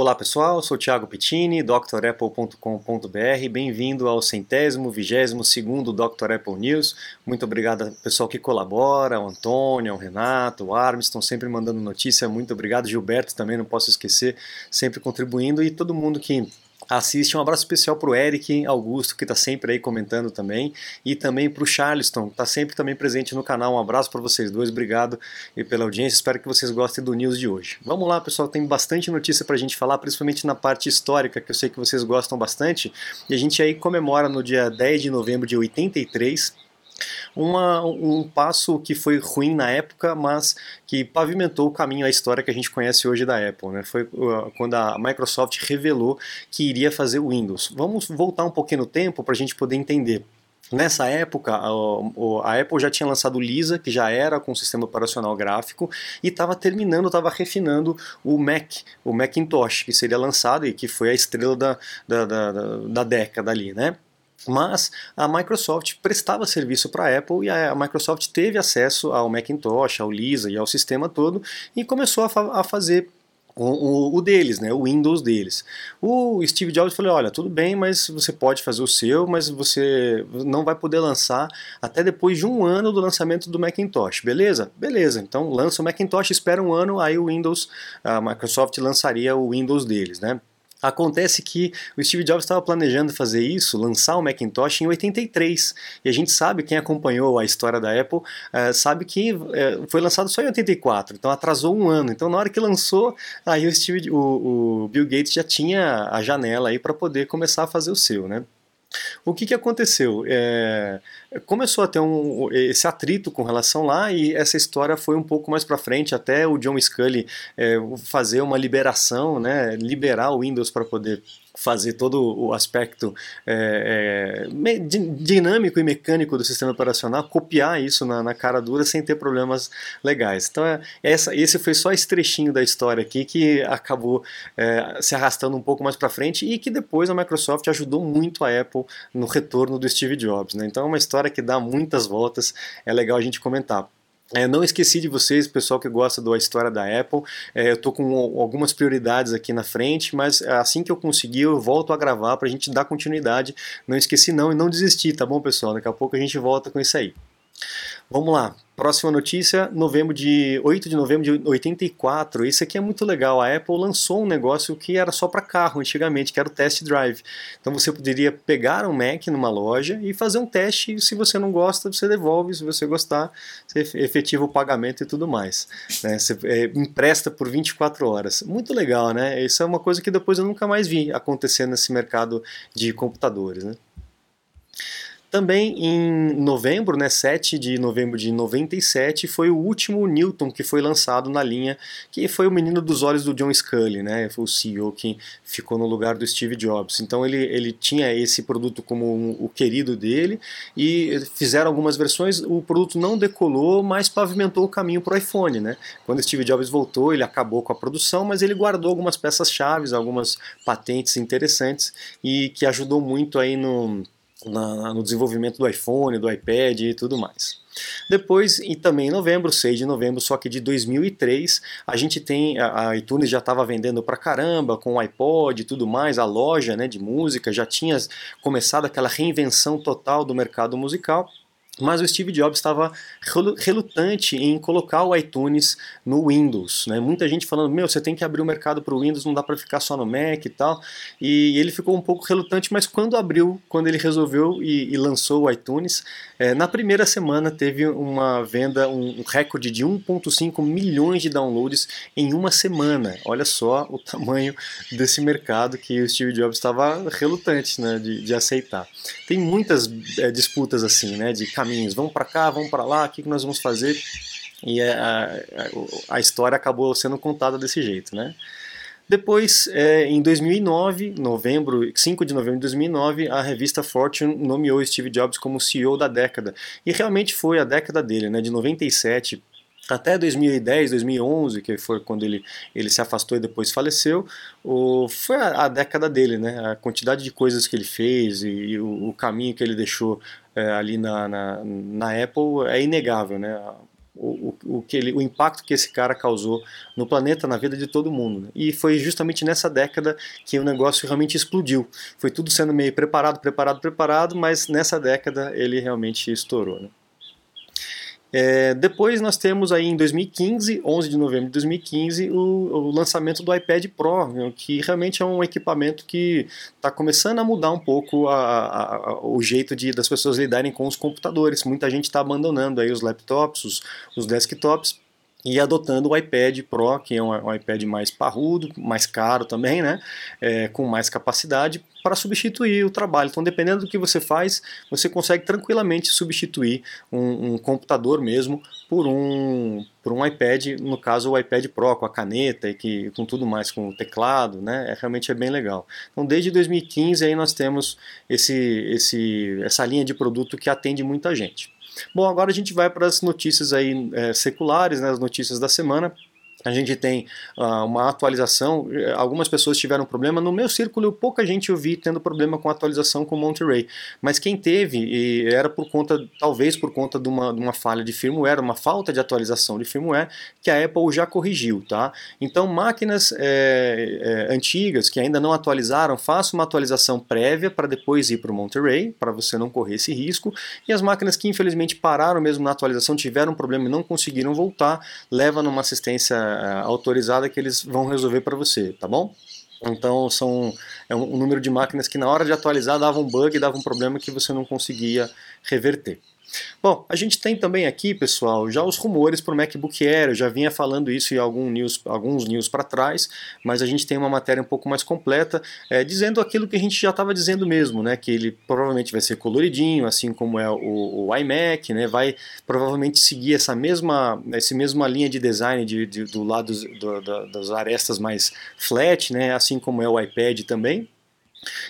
Olá pessoal, sou Thiago Pittini, drapple.com.br. Bem-vindo ao centésimo, vigésimo segundo Dr. Apple News. Muito obrigado ao pessoal que colabora, o Antônio, o Renato, o Armin, estão sempre mandando notícia. Muito obrigado, Gilberto também, não posso esquecer, sempre contribuindo e todo mundo que assiste. Um abraço especial para o Eric Augusto, que está sempre aí comentando também, e também para o Charleston, que está sempre também presente no canal. Um abraço para vocês dois, obrigado pela audiência, espero que vocês gostem do news de hoje. Vamos lá, pessoal, tem bastante notícia para a gente falar, principalmente na parte histórica, que eu sei que vocês gostam bastante, e a gente aí comemora no dia 10 de novembro de 83, uma, um passo que foi ruim na época, mas que pavimentou o caminho à história que a gente conhece hoje da Apple. Né? Foi uh, quando a Microsoft revelou que iria fazer o Windows. Vamos voltar um pouquinho no tempo para a gente poder entender. Nessa época, a Apple já tinha lançado o Lisa, que já era com sistema operacional gráfico, e estava terminando, estava refinando o Mac, o Macintosh, que seria lançado e que foi a estrela da, da, da, da década ali, né? Mas a Microsoft prestava serviço para a Apple e a Microsoft teve acesso ao Macintosh, ao Lisa e ao sistema todo e começou a, fa a fazer o, o, deles, né, o Windows deles. O Steve Jobs falou: olha, tudo bem, mas você pode fazer o seu, mas você não vai poder lançar até depois de um ano do lançamento do Macintosh, beleza? Beleza, então lança o Macintosh, espera um ano, aí o Windows, a Microsoft lançaria o Windows deles, né? Acontece que o Steve Jobs estava planejando fazer isso, lançar o Macintosh em 83. E a gente sabe, quem acompanhou a história da Apple, uh, sabe que uh, foi lançado só em 84, então atrasou um ano. Então na hora que lançou, aí o, Steve, o, o Bill Gates já tinha a janela aí para poder começar a fazer o seu, né? O que, que aconteceu? É, começou a ter um, esse atrito com relação lá e essa história foi um pouco mais para frente até o John Scully é, fazer uma liberação, né, liberar o Windows para poder fazer todo o aspecto é, é, dinâmico e mecânico do sistema operacional, copiar isso na, na cara dura sem ter problemas legais. Então, é, essa, esse foi só esse trechinho da história aqui que acabou é, se arrastando um pouco mais para frente e que depois a Microsoft ajudou muito a Apple no retorno do Steve Jobs. Né? Então, é uma história que dá muitas voltas, é legal a gente comentar. É, não esqueci de vocês, pessoal que gosta da história da Apple. É, eu estou com algumas prioridades aqui na frente, mas assim que eu conseguir, eu volto a gravar para a gente dar continuidade. Não esqueci não e não desistir, tá bom, pessoal? Daqui a pouco a gente volta com isso aí. Vamos lá. Próxima notícia, novembro de 8 de novembro de 84. Isso aqui é muito legal. A Apple lançou um negócio que era só para carro antigamente, que era o test drive. Então você poderia pegar um Mac numa loja e fazer um teste. E se você não gosta, você devolve. Se você gostar, você efetiva o pagamento e tudo mais. Né? Você é, empresta por 24 horas. Muito legal, né? Isso é uma coisa que depois eu nunca mais vi acontecer nesse mercado de computadores, né? Também em novembro, né, 7 de novembro de 97, foi o último Newton que foi lançado na linha, que foi o menino dos olhos do John Scully, né, foi o CEO que ficou no lugar do Steve Jobs. Então ele, ele tinha esse produto como um, o querido dele e fizeram algumas versões, o produto não decolou, mas pavimentou o caminho para o iPhone. Né? Quando Steve Jobs voltou, ele acabou com a produção, mas ele guardou algumas peças-chave, algumas patentes interessantes e que ajudou muito aí no na, no desenvolvimento do iPhone, do iPad e tudo mais. Depois, e também em novembro, 6 de novembro, só que de 2003, a gente tem, a, iTunes já estava vendendo pra caramba, com o iPod e tudo mais, a loja né, de música já tinha começado aquela reinvenção total do mercado musical. Mas o Steve Jobs estava relutante em colocar o iTunes no Windows. Né? Muita gente falando, meu, você tem que abrir o mercado para o Windows, não dá para ficar só no Mac e tal. E ele ficou um pouco relutante, mas quando abriu, quando ele resolveu e, e lançou o iTunes, é, na primeira semana teve uma venda, um, um recorde de 1,5 milhões de downloads em uma semana. Olha só o tamanho desse mercado que o Steve Jobs estava relutante né, de, de aceitar. Tem muitas é, disputas assim, né, de caminhos, vamos para cá, vamos para lá, o que, que nós vamos fazer? E é, a, a, a, história acabou sendo contada desse jeito, né? Depois, é, em 2009, novembro, 5 de novembro de 2009, a revista Fortune nomeou Steve Jobs como CEO da década. E realmente foi a década dele, né, de 97 até 2010, 2011, que foi quando ele, ele se afastou e depois faleceu, o, foi a, a década dele, né? A quantidade de coisas que ele fez e, e o, o, caminho que ele deixou é, ali na, na, na, Apple é inegável, né? o, o, que ele, o impacto que esse cara causou no planeta, na vida de todo mundo. Né? E foi justamente nessa década que o negócio realmente explodiu. Foi tudo sendo meio preparado, preparado, preparado, mas nessa década ele realmente estourou. Né? É, depois nós temos aí em 2015, 11 de novembro de 2015, o, o lançamento do iPad Pro, que realmente é um equipamento que está começando a mudar um pouco a, a, o jeito de, das pessoas lidarem com os computadores. Muita gente está abandonando aí os laptops, os, os desktops e adotando o iPad Pro, que é um, iPad mais parrudo, mais caro também, né, é, com mais capacidade, para substituir o trabalho. Então, dependendo do que você faz, você consegue tranquilamente substituir um, um computador mesmo por um, por um iPad, no caso o iPad Pro, com a caneta e que, com tudo mais, com o teclado, né, é, realmente é bem legal. Então, desde 2015 aí nós temos esse, esse, essa linha de produto que atende muita gente. Bom, agora a gente vai para as notícias aí é, seculares, né, as notícias da semana a gente tem uh, uma atualização. Algumas pessoas tiveram problema. No meu círculo, pouca gente eu vi tendo problema com atualização com Monterey. Mas quem teve, e era por conta, talvez por conta de uma, de uma falha de firmware, uma falta de atualização de firmware, que a Apple já corrigiu. Tá? Então, máquinas é, é, antigas que ainda não atualizaram, faça uma atualização prévia para depois ir para o Monterey, para você não correr esse risco. E as máquinas que infelizmente pararam mesmo na atualização, tiveram problema e não conseguiram voltar, leva numa assistência é, autorizada que eles vão resolver para você, tá bom? Então são é um, um número de máquinas que na hora de atualizar dava um bug, dava um problema que você não conseguia reverter. Bom, a gente tem também aqui, pessoal, já os rumores para o MacBook Air. Eu já vinha falando isso em algum news, alguns news para trás, mas a gente tem uma matéria um pouco mais completa, é, dizendo aquilo que a gente já estava dizendo mesmo, né? Que ele provavelmente vai ser coloridinho, assim como é o, o iMac, né? Vai provavelmente seguir essa mesma, essa mesma linha de design de, de do lado do, do, das arestas mais flat, né? Assim como é o iPad também.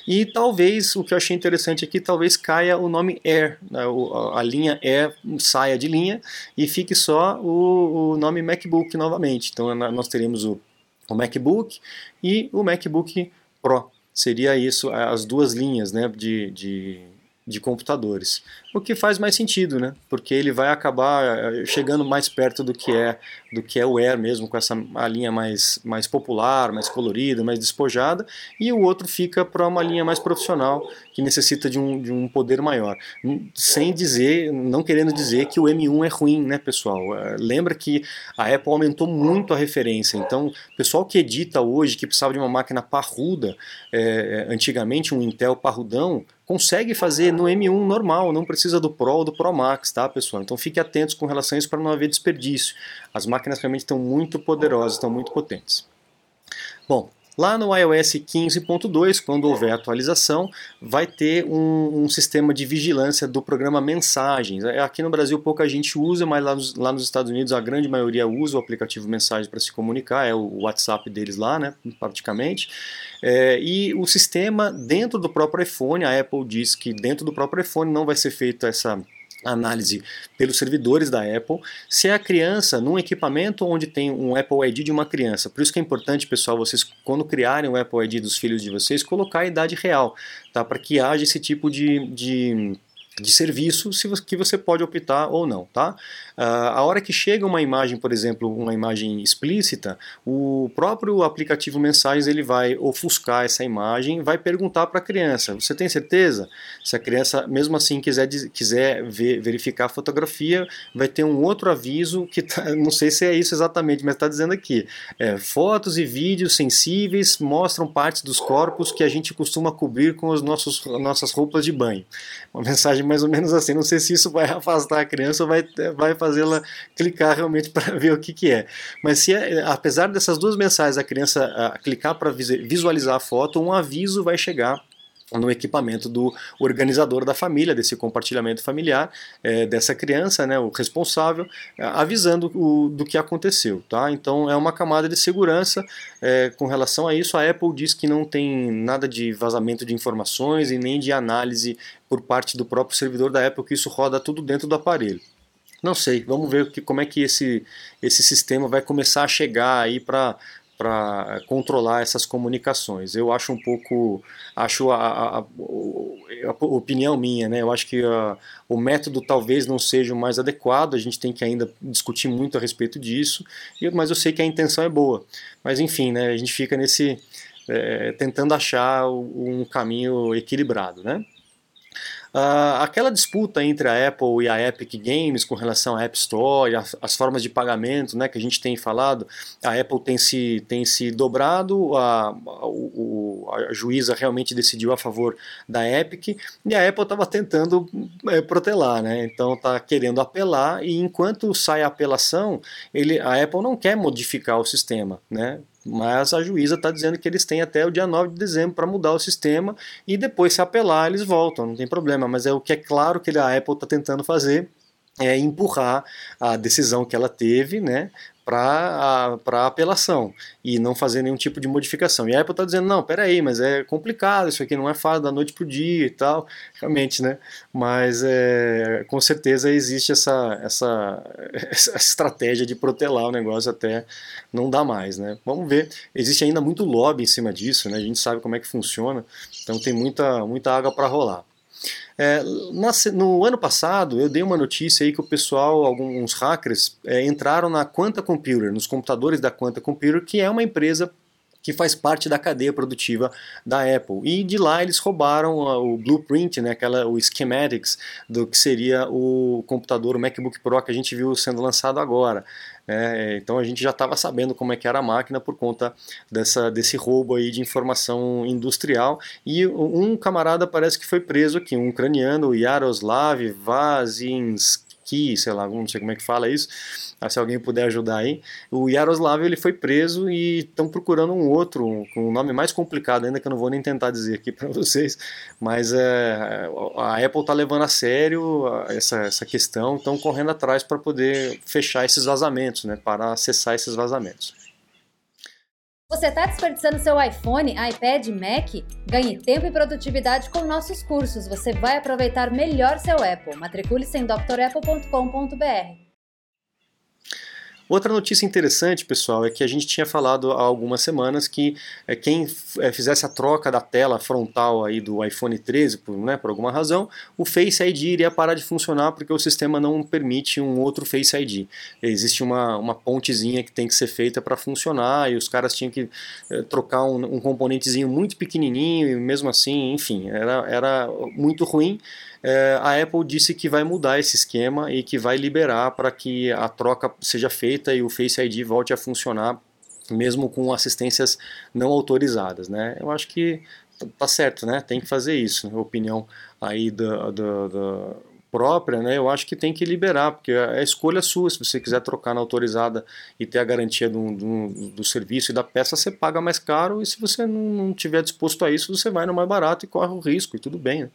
E talvez, o que eu achei interessante aqui, talvez caia o nome Air, né? a linha Air saia de linha e fique só o, o nome MacBook novamente. Então nós teremos o, o MacBook e o MacBook Pro. Seria isso, as duas linhas né, de, de de computadores. O que faz mais sentido, né? Porque ele vai acabar eh, chegando mais perto do que é do que é o Air mesmo, com essa a linha mais, mais popular, mais colorida, mais despojada, e o outro fica para uma linha mais profissional, que necessita de um, de um poder maior. Sem dizer, não querendo dizer que o M1 é ruim, né, pessoal? Eh, lembra que a Apple aumentou muito a referência, então, pessoal que edita hoje, que precisava de uma máquina parruda, é, antigamente um Intel parrudão, consegue fazer no M1 normal, não precisa do Pro ou do Pro Max, tá, pessoal? Então fique atentos com relação a isso para não haver desperdício. As máquinas realmente estão muito poderosas, estão muito potentes. Bom, Lá no iOS 15.2, quando houver atualização, vai ter um, um, sistema de vigilância do programa Mensagens. É, aqui no Brasil pouca gente usa, mas lá nos, lá nos Estados Unidos a grande maioria usa o aplicativo Mensagens para se comunicar, é o WhatsApp deles lá, né, praticamente. É, e o sistema dentro do próprio iPhone, a Apple diz que dentro do próprio iPhone não vai ser feita essa análise pelos servidores da Apple, se é a criança num equipamento onde tem um Apple ID de uma criança. Por isso que é importante, pessoal, vocês quando criarem o Apple ID dos filhos de vocês, colocar a idade real, tá? Para que haja esse tipo de, de de serviço que você pode optar ou não, tá? Uh, a hora que chega uma imagem, por exemplo, uma imagem explícita, o próprio aplicativo Mensagens ele vai ofuscar essa imagem, vai perguntar para a criança: você tem certeza? Se a criança, mesmo assim, quiser, quiser ver, verificar a fotografia, vai ter um outro aviso que tá, não sei se é isso exatamente, mas está dizendo aqui: é, fotos e vídeos sensíveis mostram partes dos corpos que a gente costuma cobrir com as nossos, nossas roupas de banho. Uma mensagem mais ou menos assim. Não sei se isso vai afastar a criança ou vai, vai fazê-la clicar realmente para ver o que, que é. Mas se apesar dessas duas mensagens, a criança a clicar para visualizar a foto, um aviso vai chegar no equipamento do organizador da família, desse compartilhamento familiar, é, dessa criança, né, o responsável, é, avisando o, do que aconteceu. Tá? Então é uma camada de segurança é, com relação a isso. A Apple diz que não tem nada de vazamento de informações e nem de análise por parte do próprio servidor da Apple, que isso roda tudo dentro do aparelho. Não sei, vamos ver que, como é que esse, esse sistema vai começar a chegar aí para para controlar essas comunicações. Eu acho um pouco, acho a, a, a, opinião minha, né? Eu acho que uh, o método talvez não seja o mais adequado, a gente tem que ainda discutir muito a respeito disso, mas eu sei que a intenção é boa. Mas enfim, né? A gente fica nesse é, tentando achar um caminho equilibrado, né? Uh, aquela disputa entre a Apple e a Epic Games com relação à App Store, as, as, formas de pagamento né, que a gente tem falado, a Apple tem se, tem se dobrado, a, a, a juíza realmente decidiu a favor da Epic e a Apple estava tentando é, protelar, né? então está querendo apelar e enquanto sai a apelação, ele, a Apple não quer modificar o sistema, né? Mas a juíza está dizendo que eles têm até o dia 9 de dezembro para mudar o sistema e depois, se apelar, eles voltam, não tem problema. Mas é o que é claro que a Apple está tentando fazer é empurrar a decisão que ela teve, né, para apelação e não fazer nenhum tipo de modificação. E a Apple está dizendo, não, peraí, mas é complicado, isso aqui não é fácil da noite para o dia e tal, realmente, né? Mas é, com certeza existe essa, essa, essa estratégia de protelar o negócio até não dar mais, né? Vamos ver, existe ainda muito lobby em cima disso, né? A gente sabe como é que funciona, então tem muita, muita água para rolar. É, na, no ano passado, eu dei uma notícia aí que o pessoal, alguns hackers, é, entraram na Quanta Computer, nos computadores da Quanta Computer, que é uma empresa que faz parte da cadeia produtiva da Apple. E de lá eles roubaram o blueprint, né, aquela, o schematics do que seria o computador, o MacBook Pro que a gente viu sendo lançado agora. É, então a gente já estava sabendo como é que era a máquina por conta dessa, desse roubo aí de informação industrial. E um camarada parece que foi preso aqui, um ucraniano, Yaroslav Vazinski, sei lá, não sei como é que fala isso se alguém puder ajudar aí. O Yaroslav ele foi preso e estão procurando um outro com um nome mais complicado ainda que eu não vou nem tentar dizer aqui para vocês, mas é, a Apple está levando a sério essa, essa questão, estão correndo atrás para poder fechar esses vazamentos, né, para acessar esses vazamentos. Você está desperdiçando seu iPhone, iPad, Mac? Ganhe tempo e produtividade com nossos cursos. Você vai aproveitar melhor seu Apple. Matricule-se em drapple.com.br. Outra notícia interessante, pessoal, é que a gente tinha falado há algumas semanas que é, quem é, fizesse a troca da tela frontal aí do iPhone 13, por, né, por alguma razão, o Face ID iria parar de funcionar porque o sistema não permite um outro Face ID. Existe uma, uma pontezinha que tem que ser feita para funcionar e os caras tinham que é, trocar um, um componentezinho muito pequenininho e mesmo assim, enfim, era, era muito ruim é, a Apple disse que vai mudar esse esquema e que vai liberar para que a troca seja feita e o Face ID volte a funcionar mesmo com assistências não autorizadas, né? Eu acho que tá certo, né? Tem que fazer isso. Né? Opinião aí da, da, da, própria, né? Eu acho que tem que liberar, porque é a escolha sua. Se você quiser trocar na autorizada e ter a garantia do, do, do serviço e da peça, você paga mais caro. E se você não, não tiver disposto a isso, você vai no mais barato e corre o risco e tudo bem. Né?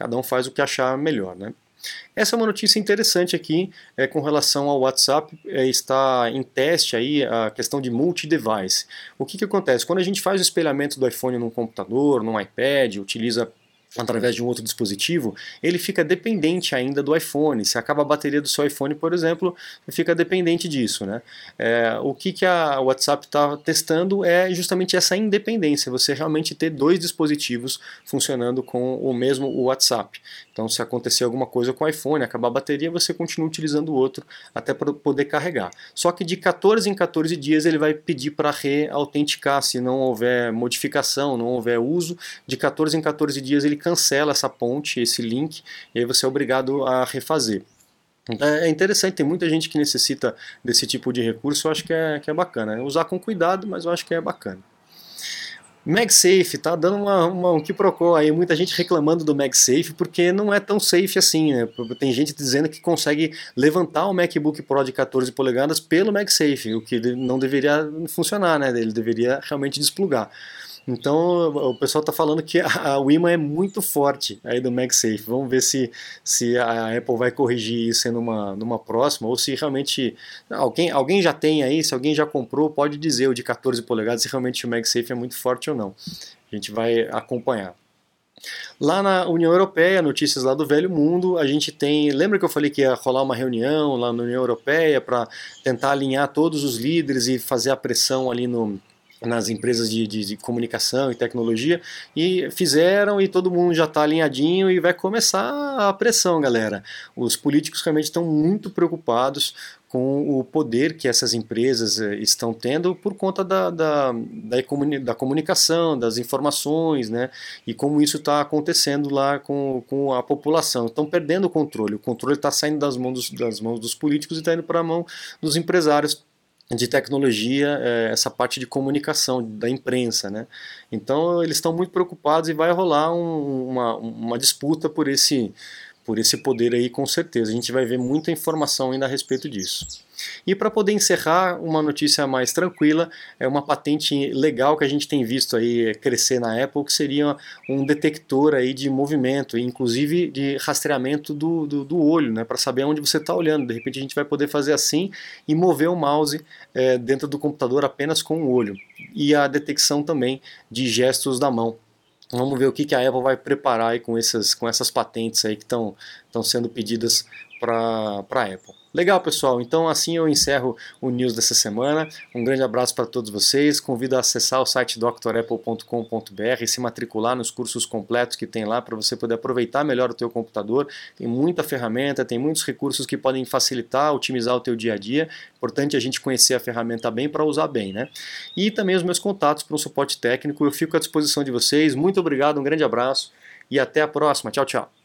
Cada um faz o que achar melhor, né? Essa é uma notícia interessante aqui é, com relação ao WhatsApp, é, está em teste aí a questão de multi-device. O que, que acontece? Quando a gente faz o espelhamento do iPhone num computador, num iPad, utiliza através de um outro dispositivo, ele fica dependente ainda do iPhone. Se acaba a bateria do seu iPhone, por exemplo, fica dependente disso. Né? É, o que, que a WhatsApp está testando é justamente essa independência, você realmente ter dois dispositivos funcionando com o mesmo WhatsApp. Então, se acontecer alguma coisa com o iPhone, acabar a bateria, você continua utilizando o outro até para poder carregar. Só que de 14 em 14 dias ele vai pedir para reautenticar, se não houver modificação, não houver uso. De 14 em 14 dias ele cancela essa ponte, esse link, e aí você é obrigado a refazer. É, é interessante, tem muita gente que necessita desse tipo de recurso, eu acho que é, que é bacana. Usar com cuidado, mas eu acho que é bacana. MagSafe tá dando uma, uma, um quiprocó aí, muita gente reclamando do MagSafe porque não é tão safe assim, né? Tem gente dizendo que consegue levantar o MacBook Pro de 14 polegadas pelo MagSafe, o que não deveria funcionar, né? Ele deveria realmente desplugar. Então o pessoal está falando que a, o imã é muito forte aí do MagSafe. Vamos ver se, se a Apple vai corrigir isso numa, numa próxima ou se realmente alguém, alguém já tem aí, se alguém já comprou, pode dizer o de 14 polegadas se realmente o MagSafe é muito forte ou não. A gente vai acompanhar. Lá na União Europeia, notícias lá do velho mundo, a gente tem. Lembra que eu falei que ia rolar uma reunião lá na União Europeia para tentar alinhar todos os líderes e fazer a pressão ali no, nas empresas de, de, de, comunicação e tecnologia e fizeram e todo mundo já está alinhadinho e vai começar a pressão, galera. Os políticos realmente estão muito preocupados com o poder que essas empresas eh, estão tendo por conta da, da, da, da comunicação, das informações, né? E como isso está acontecendo lá com, com a população. Estão perdendo o controle. O controle está saindo das mãos dos, das mãos dos políticos e está indo para a mão dos empresários de tecnologia, é, essa parte de comunicação da imprensa, né? Então eles estão muito preocupados e vai rolar um, uma, uma disputa por esse por esse poder aí, com certeza. A gente vai ver muita informação ainda a respeito disso. E para poder encerrar, uma notícia mais tranquila, é uma patente legal que a gente tem visto aí crescer na Apple, que seria um detector aí de movimento, inclusive de rastreamento do, do, do olho, né, para saber onde você está olhando. De repente a gente vai poder fazer assim e mover o mouse é, dentro do computador apenas com o olho. E a detecção também de gestos da mão. Vamos ver o que, que a Apple vai preparar com, essas, com essas patentes aí que estão sendo pedidas para a Apple. Legal, pessoal. Então, assim eu encerro o news dessa semana. Um grande abraço para todos vocês. Convido a acessar o site drapple.com.br e se matricular nos cursos completos que tem lá para você poder aproveitar melhor o teu computador. Tem muita ferramenta, tem muitos recursos que podem facilitar, otimizar o teu dia a dia. Importante a gente conhecer a ferramenta bem para usar bem, né? E também os meus contatos para um suporte técnico. Eu fico à disposição de vocês. Muito obrigado, um grande abraço e até a próxima. Tchau, tchau.